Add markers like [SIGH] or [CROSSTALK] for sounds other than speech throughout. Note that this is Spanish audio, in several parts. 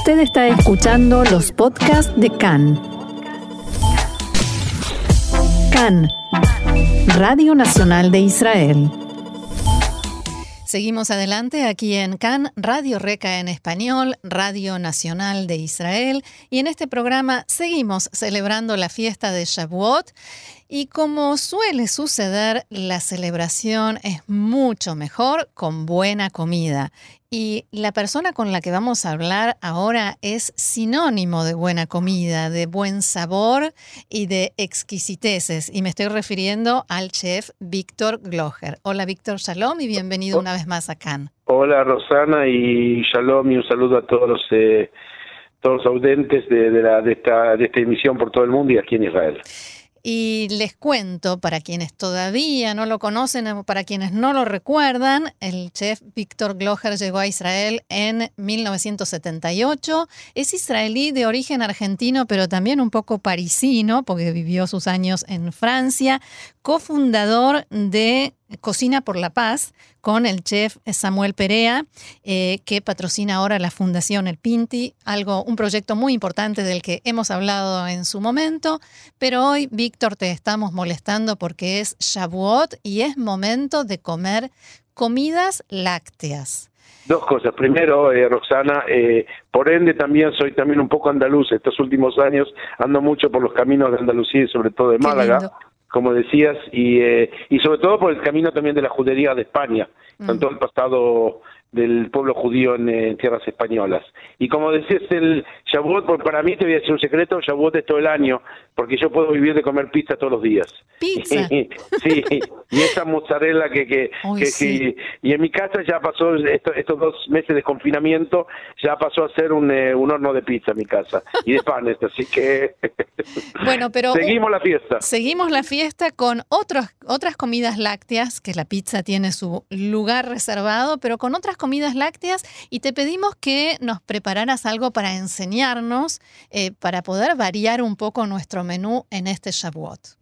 Usted está escuchando los podcasts de CAN. CAN, Radio Nacional de Israel. Seguimos adelante aquí en CAN, Radio Reca en español, Radio Nacional de Israel. Y en este programa seguimos celebrando la fiesta de Shavuot. Y como suele suceder, la celebración es mucho mejor con buena comida. Y la persona con la que vamos a hablar ahora es sinónimo de buena comida, de buen sabor y de exquisiteces. Y me estoy refiriendo al chef Víctor Gloger. Hola Víctor, shalom y bienvenido una vez más a Cannes. Hola Rosana y shalom y un saludo a todos los, eh, todos los audentes de, la, de, esta, de esta emisión por todo el mundo y aquí en Israel. Y les cuento, para quienes todavía no lo conocen o para quienes no lo recuerdan, el chef Víctor Gloger llegó a Israel en 1978. Es israelí de origen argentino, pero también un poco parisino, porque vivió sus años en Francia, cofundador de Cocina por la Paz con el chef Samuel Perea, eh, que patrocina ahora la Fundación El Pinti, algo, un proyecto muy importante del que hemos hablado en su momento. Pero hoy, Víctor, te estamos molestando porque es Shavuot y es momento de comer comidas lácteas. Dos cosas. Primero, eh, Roxana, eh, por ende también soy también un poco andaluz. Estos últimos años ando mucho por los caminos de Andalucía y sobre todo de Málaga como decías, y, eh, y sobre todo por el camino también de la judería de España, con todo el pasado del pueblo judío en, tierras españolas. Y como decías, el Shavuot, para mí te voy a decir un secreto, Shavuot es todo el año, porque yo puedo vivir de comer pizza todos los días. ¿Pizza? [LAUGHS] sí, y esa mozzarella que... que, que, y en mi casa ya pasó, estos dos meses de confinamiento, ya pasó a ser un, eh, un horno de pizza en mi casa, y de panes, [LAUGHS] así que... [LAUGHS] bueno, pero... Seguimos la fiesta. Seguimos la fiesta con otros, otras comidas lácteas, que la pizza tiene su lugar reservado, pero con otras comidas lácteas y te pedimos que nos prepararas algo para enseñarnos, eh, para poder variar un poco nuestro menú en este Shavuot.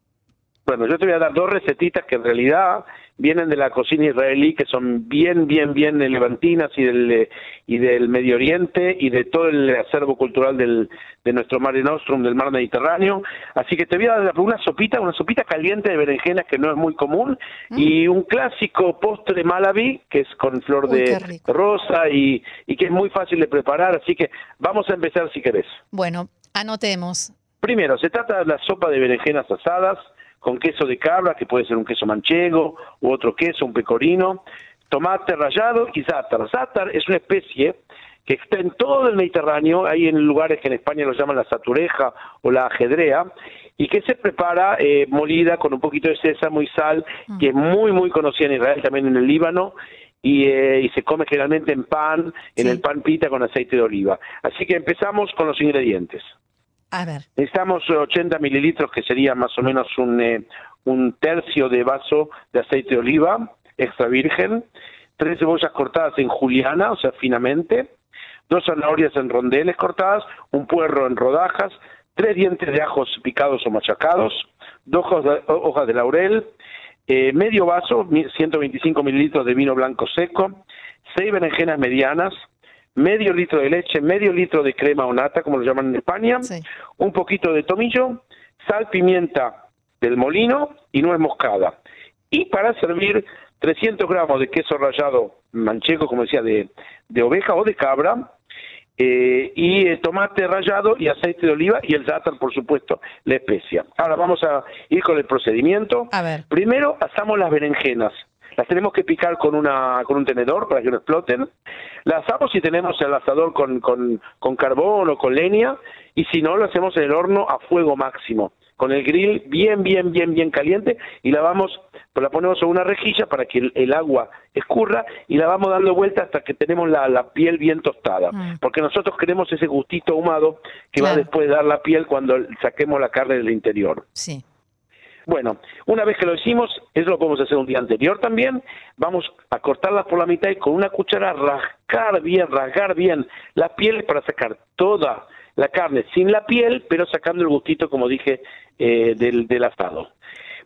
Bueno, yo te voy a dar dos recetitas que en realidad vienen de la cocina israelí, que son bien, bien, bien levantinas y del, y del Medio Oriente y de todo el acervo cultural del, de nuestro Mare Nostrum, del mar Mediterráneo. Así que te voy a dar una sopita, una sopita caliente de berenjenas que no es muy común, mm. y un clásico postre malabi, que es con flor de rosa y, y que es muy fácil de preparar. Así que vamos a empezar si querés. Bueno, anotemos. Primero, se trata de la sopa de berenjenas asadas, con queso de cabra, que puede ser un queso manchego u otro queso, un pecorino, tomate rallado y zátar. Zátar es una especie que está en todo el Mediterráneo, hay en lugares que en España lo llaman la satureja o la ajedrea, y que se prepara eh, molida con un poquito de sésamo y sal, que es muy, muy conocida en Israel, también en el Líbano, y, eh, y se come generalmente en pan, en el pan pita con aceite de oliva. Así que empezamos con los ingredientes. A ver. Necesitamos 80 mililitros, que sería más o menos un, eh, un tercio de vaso de aceite de oliva extra virgen, tres cebollas cortadas en juliana, o sea, finamente, dos zanahorias en rondeles cortadas, un puerro en rodajas, tres dientes de ajos picados o machacados, dos hojas de, laurel, eh, medio vaso, 125 mililitros de vino blanco seco, seis berenjenas medianas, medio litro de leche, medio litro de crema o nata, como lo llaman en España, un poquito de tomillo, sal, pimienta del molino y nuez moscada. Y para servir 300 gramos de queso rallado manchego, como decía, de, de oveja o de cabra, eh, y eh, tomate rallado y aceite de oliva y el zátar, por supuesto, la especia. Ahora vamos a ir con el procedimiento. A ver. Primero asamos las berenjenas. Las tenemos que picar con, una, con un tenedor para que no exploten. Las asamos si tenemos el asador con, con, con carbón o con leña y si no, lo hacemos en el horno a fuego máximo con el grill bien, bien, bien, bien caliente y la vamos, pues la ponemos en una rejilla para que el, agua escurra y la vamos dando vuelta hasta que tenemos la, la piel bien tostada, mm. porque nosotros queremos ese gustito ahumado que va después de dar la piel cuando saquemos la carne del interior. Sí. Bueno, una vez que lo hicimos, eso lo podemos hacer un día anterior también, vamos a cortarlas por la mitad y con una cuchara rascar bien, rasgar bien la piel para sacar toda la carne sin la piel, pero sacando el gustito, como dije, eh, del, asado.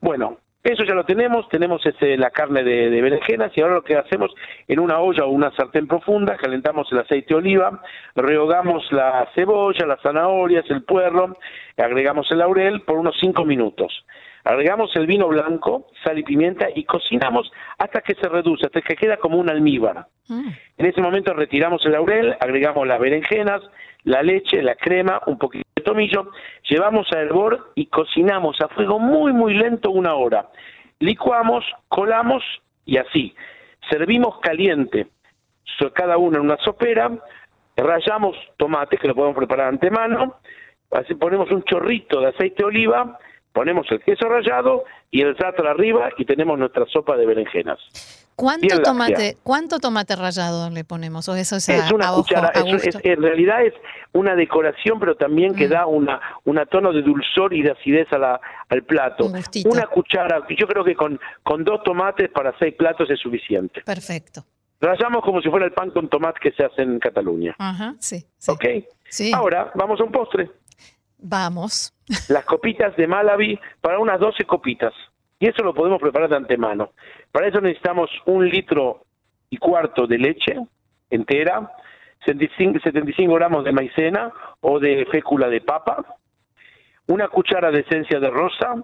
Bueno, Eso ya lo tenemos, tenemos este, la carne de, de, berenjenas y ahora lo que hacemos en una olla o una sartén profunda, calentamos el aceite de oliva, rehogamos la cebolla, las zanahorias, el puerro, agregamos el laurel por unos 5 minutos. Agregamos el vino blanco, sal y pimienta y cocinamos hasta que se reduce, hasta que queda como un almíbar. Mm. En ese momento retiramos el laurel, agregamos las berenjenas, la leche, la crema, un poquito de tomillo, llevamos a hervor y cocinamos a fuego muy muy lento una hora. Licuamos, colamos y así. Servimos caliente, cada uno en una sopera, rayamos tomates que lo podemos preparar antemano, así ponemos un chorrito de aceite de oliva, ponemos el queso rallado y el za'atar arriba y tenemos nuestra sopa de berenjenas. ¿Cuánto tomate, ¿Cuánto tomate rallado le ponemos? ¿O eso es, una cuchara, en realidad es una decoración, pero también que mm. da una, una tono de dulzor y de acidez a la, al plato. una cuchara, yo creo que con, con dos tomates para seis platos es suficiente. Perfecto. Rallamos como si fuera el pan con tomate que se hace en Cataluña. Ajá, sí. ¿Ok? Sí. Ahora, vamos a un postre. Vamos. Las copitas de Malawi para unas 12 copitas. Y eso lo podemos preparar de antemano. Para eso necesitamos un litro y cuarto de leche entera, 75, gramos de maicena o de fécula de papa, una cuchara de esencia de rosa,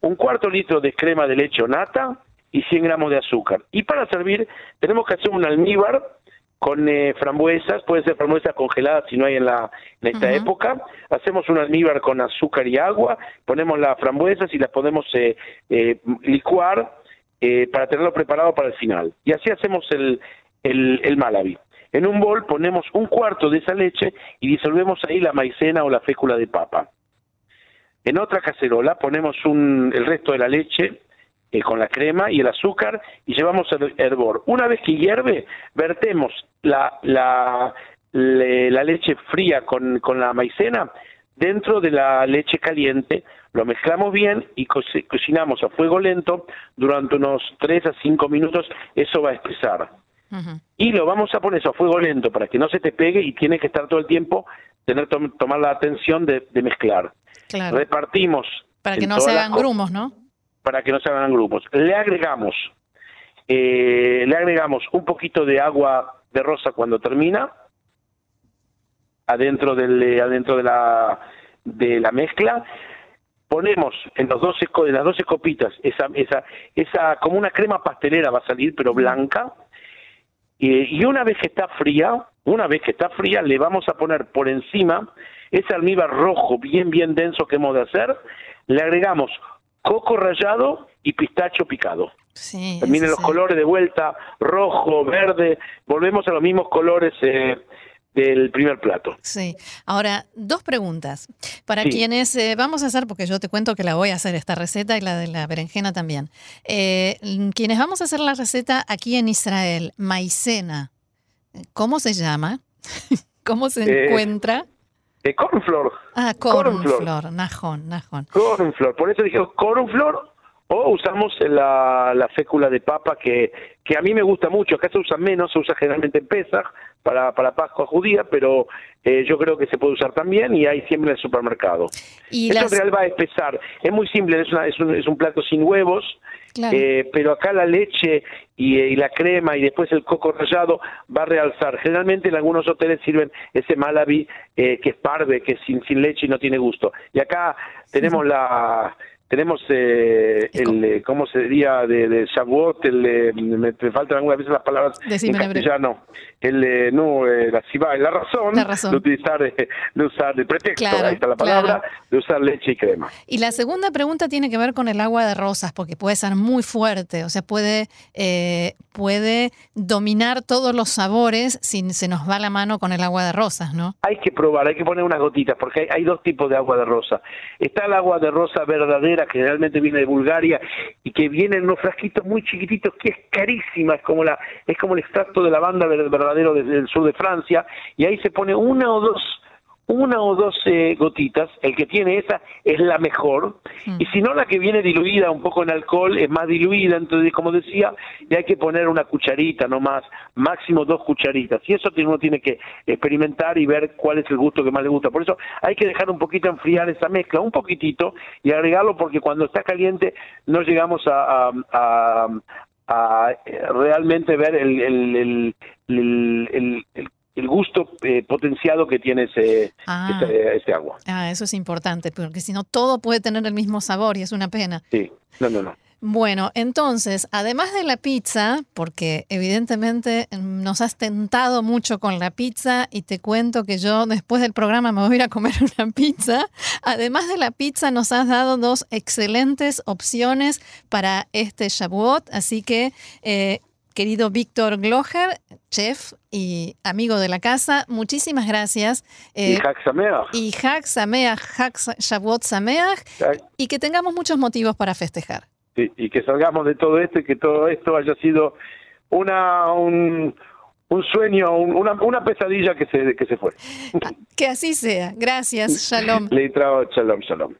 un cuarto litro de crema de leche o nata y 100 gramos de azúcar. Y para servir tenemos que hacer un almíbar con eh, frambuesas, puede ser frambuesas congeladas si no hay en, la, en esta época. Hacemos un almíbar con azúcar y agua, ponemos las frambuesas y las podemos eh, eh, licuar para tenerlo preparado para el final. Y así hacemos el, el, el malabi. En un bol ponemos un cuarto de esa leche y disolvemos ahí la maicena o la fécula de papa. En otra cacerola ponemos un, el resto de la leche, eh, con la crema y el azúcar y llevamos el hervor. Una vez que hierve, vertemos la, la, la leche fría con, con la maicena dentro de la leche caliente, lo mezclamos bien y cocinamos a fuego lento durante unos 3 a 5 minutos, eso va a espesar. Y lo vamos a poner a fuego lento para que no se te pegue y tiene que estar todo el tiempo, tener tomar la atención de, mezclar. Repartimos. Para que no se hagan grumos, ¿no? Para que no se hagan grupos. Le agregamos, eh, le agregamos un poquito de agua de rosa cuando termina, adentro del, eh, adentro de la, de la mezcla. Ponemos en los 12, en las 12 copitas esa, esa, esa, como una crema pastelera va a salir, pero blanca. y una vez que está fría, una vez que está fría, le vamos a poner por encima ese almíbar rojo bien, bien denso que hemos de hacer. Le agregamos coco rallado y pistacho picado. Sí, Miren los colores de vuelta, rojo, verde, volvemos a los mismos colores eh, del primer plato. Sí. Ahora, dos preguntas. Para quienes eh, vamos a hacer, porque yo te cuento que la voy a hacer esta receta y la de la berenjena también. Eh, quienes vamos a hacer la receta aquí en Israel, maicena, ¿cómo se llama? [LAUGHS] ¿Cómo se encuentra? Eh, cornfloor. Ah, cornfloor, najón, najón. Cornfloor, por eso dije cornfloor o usamos la, la fécula de papa que, que a mí me gusta mucho, acá se usa menos, se usa generalmente en Pesach para, para Pascua judía, pero eh, yo creo que se puede usar también y hay siempre en el supermercado. ¿Y Eso en realidad va a espesar, es muy simple, es, una, es, un, es un plato sin huevos, eh, pero acá la leche y, la crema y después el coco rallado va a realzar. Generalmente en algunos hoteles sirven ese malabi eh, que es parve, que es sin, sin leche y no tiene gusto. Y acá tenemos la tenemos eh, el, eh, ¿cómo se diría? De, de Shavuot, el, eh, me, faltan algunas veces las palabras en castellano, el, eh, no, la la razón, la razón, de utilizar, de usar el pretexto, ahí está la palabra, de usar leche y crema. Y la segunda pregunta tiene que ver con el agua de rosas, porque puede ser muy fuerte, o sea, puede, puede dominar todos los sabores si se nos va la mano con el agua de rosas, ¿no? Hay que probar, hay que poner unas gotitas, porque hay, hay dos tipos de agua de rosa. Está el agua de rosa verdadera, que generalmente viene de Bulgaria y que viene en unos frasquitos muy chiquititos que es carísima, es como la es como el extracto de lavanda verdadero desde el sur de Francia y ahí se pone una o dos una o dos eh, gotitas, el que tiene esa es la mejor, Mm. y si no la que viene diluida un poco en alcohol es más diluida, entonces como decía, le hay que poner una cucharita no más, máximo dos cucharitas, y eso tiene- uno tiene que experimentar y ver cuál es el gusto que más le gusta, por eso hay que dejar un poquito enfriar esa mezcla, un poquitito, y agregarlo porque cuando está caliente no llegamos a, a- a- a, realmente ver el, el, el, el- el- gusto eh, potenciado que tiene ese, Ah. ese, ese agua. Ah, eso es importante, porque si no todo puede tener el mismo sabor y es una pena. Sí, no, no, no. Bueno, entonces, además de la pizza, porque evidentemente mm, nos has tentado mucho con la pizza y te cuento que yo después del programa me voy a ir a comer [LAUGHS] una pizza, además de la pizza nos has dado dos excelentes opciones para este Shavuot, así que... eh, Querido Víctor Glocher, chef y amigo de la casa, muchísimas gracias. y Eh, Hag Sameach. y Hag Sameach, Hag Shavuot Sameach, y que tengamos muchos motivos para festejar. Sí, y que salgamos de todo esto y que todo esto haya sido una un, un sueño, un- una, una pesadilla que se, que se fue. Que así sea. Gracias. Shalom. [LAUGHS] Le shalom, shalom.